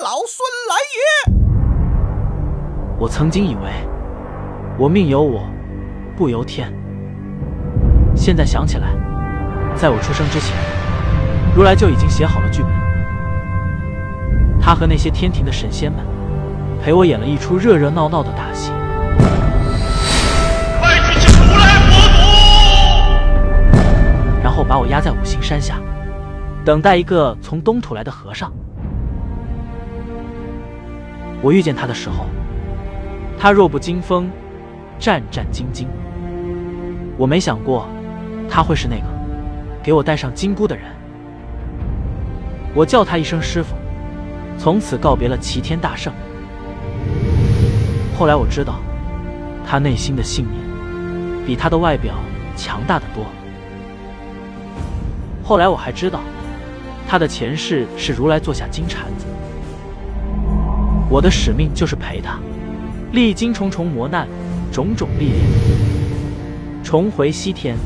老孙来也！我曾经以为我命由我不由天，现在想起来，在我出生之前，如来就已经写好了剧本。他和那些天庭的神仙们陪我演了一出热热闹闹的大戏。快去请如来佛祖！然后把我压在五行山下，等待一个从东土来的和尚。我遇见他的时候，他弱不禁风，战战兢兢。我没想过他会是那个给我戴上金箍的人。我叫他一声师傅，从此告别了齐天大圣。后来我知道，他内心的信念比他的外表强大的多。后来我还知道，他的前世是如来座下金蝉子。我的使命就是陪他，历经重重磨难，种种历练，重回西天。